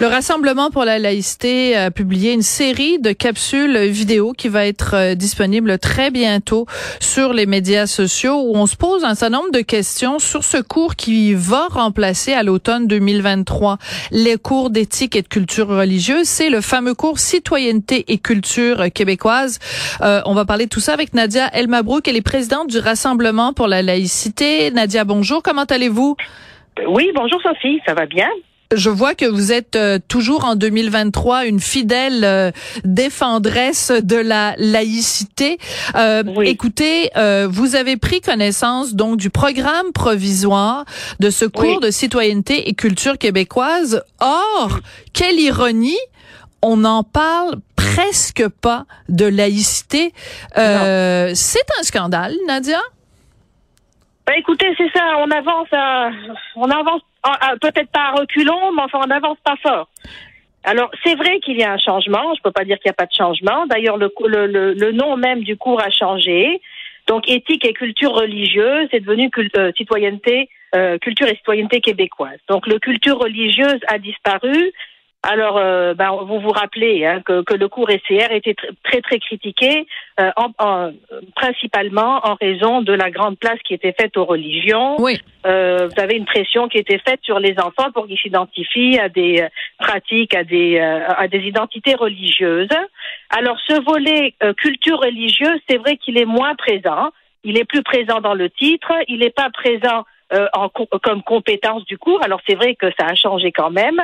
Le Rassemblement pour la laïcité a publié une série de capsules vidéo qui va être euh, disponible très bientôt sur les médias sociaux où on se pose un certain nombre de questions sur ce cours qui va remplacer à l'automne 2023 les cours d'éthique et de culture religieuse. C'est le fameux cours citoyenneté et culture québécoise. Euh, on va parler de tout ça avec Nadia Elmabrouk. Elle est présidente du Rassemblement pour la laïcité. Nadia, bonjour. Comment allez-vous? Oui, bonjour Sophie, ça va bien? Je vois que vous êtes euh, toujours en 2023 une fidèle euh, défendresse de la laïcité. Euh, Écoutez, euh, vous avez pris connaissance donc du programme provisoire de ce cours de citoyenneté et culture québécoise. Or, quelle ironie, on n'en parle presque pas de laïcité. C'est un scandale, Nadia. Ben écoutez, c'est ça, on avance, on avance peut-être pas à reculons, mais enfin on n'avance pas fort. Alors, c'est vrai qu'il y a un changement. Je peux pas dire qu'il n'y a pas de changement. D'ailleurs, le, nom même du cours a changé. Donc, éthique et culture religieuse est devenu euh, citoyenneté, euh, culture et citoyenneté québécoise. Donc, le culture religieuse a disparu. Alors, euh, ben, vous vous rappelez hein, que, que, le cours SCR était très très critiqué, euh, en, principalement en raison de la grande place qui était faite aux religions. Oui. Euh, vous avez une pression qui était faite sur les enfants pour qu'ils s'identifient à des pratiques, à des à des identités religieuses. Alors, ce volet culture religieuse, c'est vrai qu'il est moins présent. Il est plus présent dans le titre. Il n'est pas présent en, comme compétence du cours. Alors, c'est vrai que ça a changé quand même.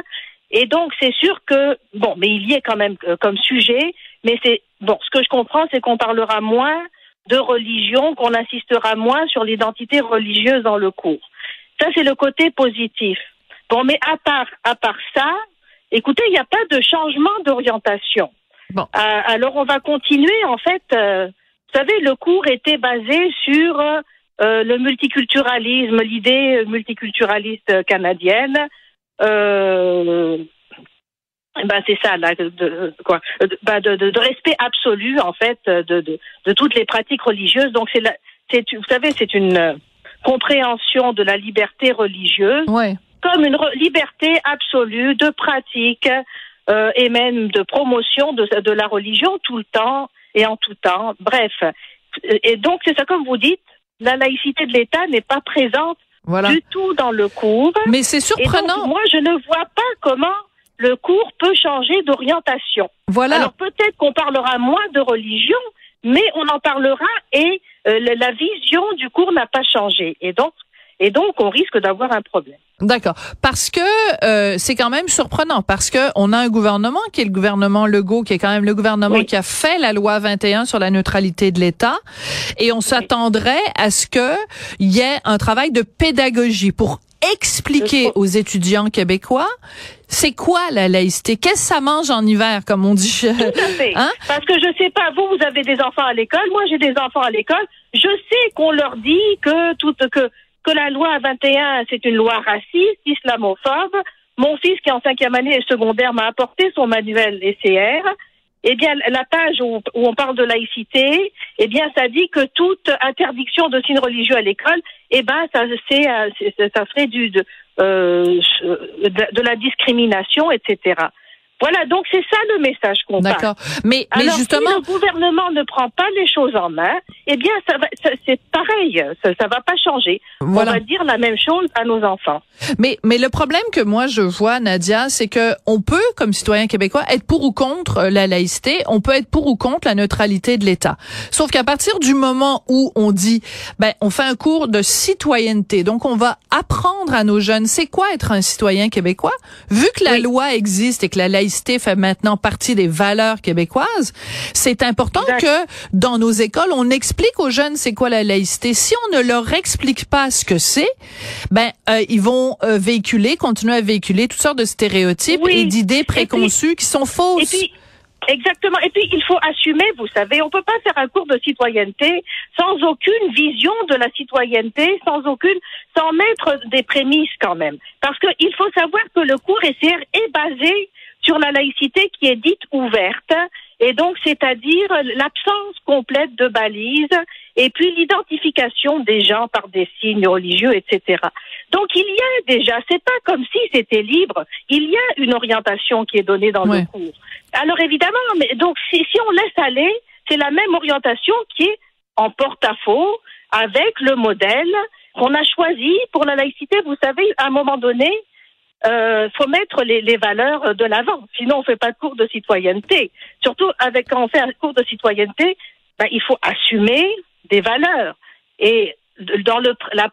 Et donc, c'est sûr que, bon, mais il y est quand même euh, comme sujet, mais c'est, bon, ce que je comprends, c'est qu'on parlera moins de religion, qu'on insistera moins sur l'identité religieuse dans le cours. Ça, c'est le côté positif. Bon, mais à part, à part ça, écoutez, il n'y a pas de changement d'orientation. Bon. Euh, alors, on va continuer, en fait, euh, vous savez, le cours était basé sur le multiculturalisme, l'idée multiculturaliste canadienne, euh, ben c'est ça, là, de, quoi, ben de, de, respect absolu en fait de, de, de toutes les pratiques religieuses. Donc c'est, c'est, vous savez, c'est une compréhension de la liberté religieuse ouais. comme une liberté absolue de pratique euh, et même de promotion de, de la religion tout le temps et en tout temps. Bref, et donc c'est ça comme vous dites, la laïcité de l'État n'est pas présente du tout dans le cours. Mais c'est surprenant. moi, je ne vois pas comment le cours peut changer d'orientation. Voilà. Alors peut-être qu'on parlera moins de religion, mais on en parlera et euh, la vision du cours n'a pas changé. Et donc, et donc, on risque d'avoir un problème. D'accord. Parce que euh, c'est quand même surprenant, parce que on a un gouvernement qui est le gouvernement Legault, qui est quand même le gouvernement qui a fait la loi 21 sur la neutralité de l'État, et on s'attendrait à ce que il y ait un travail de pédagogie pour expliquer aux étudiants québécois c'est quoi la laïcité? Qu'est-ce que ça mange en hiver, comme on dit? Tout à fait. Hein? Parce que je sais pas, vous, vous avez des enfants à l'école, moi j'ai des enfants à l'école. Je sais qu'on leur dit que tout que la loi 21, c'est une loi raciste, islamophobe. Mon fils, qui est en cinquième année secondaire, m'a apporté son manuel SCR. Eh bien, la page où, on parle de laïcité, eh bien, ça dit que toute interdiction de signe religieux à l'école, eh ben, ça, c'est, euh, ça serait du, de, euh, de la discrimination, etc. Voilà, donc c'est ça le message qu'on passe. D'accord. Mais, mais justement, si le gouvernement ne prend pas les choses en main, eh bien, ça va, c'est pareil, ça, ça va pas changer. On va dire la même chose à nos enfants. Mais, mais le problème que moi je vois, Nadia, c'est que on peut, comme citoyen québécois, être pour ou contre la laïcité, on peut être pour ou contre la neutralité de l'État. Sauf qu'à partir du moment où on dit, ben, on fait un cours de citoyenneté, donc on va apprendre à nos jeunes, c'est quoi être un citoyen québécois, vu que la loi existe et que la laïcité fait maintenant partie des valeurs québécoises, c'est important que dans nos écoles, on explique aux jeunes c'est quoi la laïcité. Si on ne leur explique pas ce que c'est, ben euh, ils vont euh, véhiculer, continuer à véhiculer toutes sortes de stéréotypes et d'idées préconçues qui sont fausses. Exactement. Et puis, il faut assumer, vous savez, on peut pas faire un cours de citoyenneté sans aucune vision de la citoyenneté, sans aucune, sans mettre des prémices quand même. Parce qu'il faut savoir que le cours SCR est basé sur la laïcité qui est dite ouverte, et donc c'est-à-dire l'absence complète de balises et puis l'identification des gens par des signes religieux, etc. Donc il y a déjà, c'est pas comme si c'était libre, il y a une orientation qui est donnée dans le cours. Alors évidemment, mais donc si, si on laisse aller, c'est la même orientation qui est en porte-à-faux avec le modèle qu'on a choisi pour la laïcité. Vous savez, à un moment donné, euh, faut mettre les, les valeurs de l'avant. Sinon, on fait pas cours de citoyenneté. Surtout avec quand on fait un cours de citoyenneté, ben, il faut assumer des valeurs. Et dans le, la,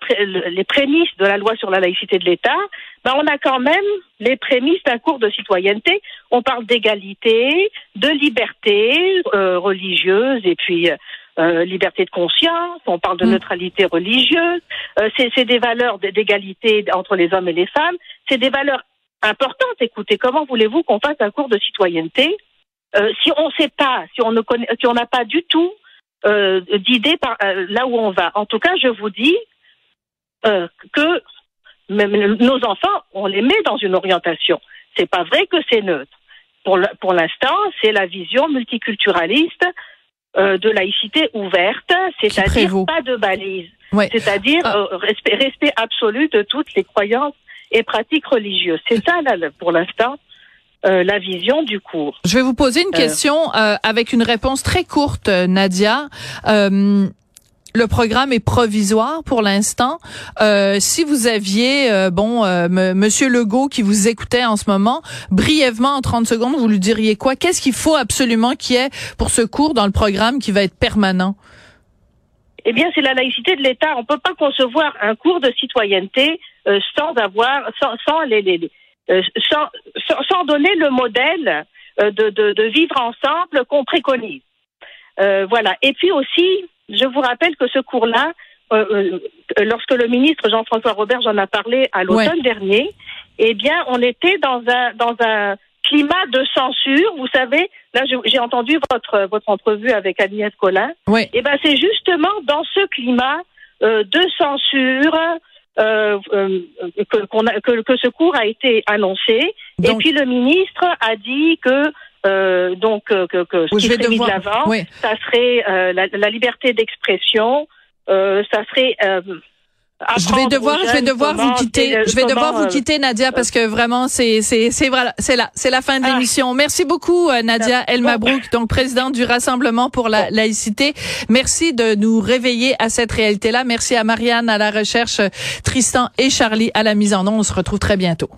les prémices de la loi sur la laïcité de l'État, ben on a quand même les prémices d'un cours de citoyenneté. On parle d'égalité, de liberté euh, religieuse et puis euh, liberté de conscience. On parle de mm. neutralité religieuse. Euh, c'est des valeurs d'égalité entre les hommes et les femmes. C'est des valeurs importantes. Écoutez, comment voulez-vous qu'on fasse un cours de citoyenneté euh, si on ne sait pas, si on ne connaît, si on n'a pas du tout euh, d'idées par euh, là où on va? En tout cas, je vous dis euh, que nos enfants, on les met dans une orientation. C'est pas vrai que c'est neutre. Pour l'instant, c'est la vision multiculturaliste de laïcité ouverte, c'est-à-dire pas de balises, c'est-à-dire ah. respect, respect absolu de toutes les croyances et pratiques religieuses. C'est ça, là, pour l'instant, euh, la vision du cours. Je vais vous poser une euh. question euh, avec une réponse très courte, Nadia. Le programme est provisoire pour l'instant. si vous aviez, bon, Monsieur Legault qui vous écoutait en ce moment, brièvement en 30 secondes, vous lui diriez quoi? Qu'est-ce qu'il faut absolument qu'il y ait pour ce cours dans le programme qui va être permanent? Eh bien, c'est la laïcité de l'État. On peut pas concevoir un cours de citoyenneté sans avoir, sans, sans les, les, euh, sans, sans, donner le modèle euh, de, de, de vivre ensemble qu'on préconise. Euh, voilà. Et puis aussi, je vous rappelle que ce cours-là, euh, lorsque le ministre Jean-François Robert en a parlé à l'automne dernier, eh bien, on était dans un dans un climat de censure. Vous savez, là, j'ai entendu votre votre entrevue avec Agnès Collin. Oui. Eh ben, c'est justement dans ce climat de censure, euh, euh, que, que, ce cours a été annoncé. et puis le ministre a dit que euh, donc que, que ce qui serait mis de l'avant, ça serait la, la, liberté d'expression, ça serait je vais devoir, je vais devoir vous quitter. Je vais devoir vous quitter, Nadia, parce que vraiment, c'est, c'est, c'est voilà, c'est la, c'est la fin de ah. l'émission. Merci beaucoup, euh, Nadia El Mabrouk, donc présidente du Rassemblement pour la laïcité. Merci de nous réveiller à cette réalité-là. Merci à Marianne à la recherche, Tristan et Charlie à la mise en onde. On se retrouve très bientôt.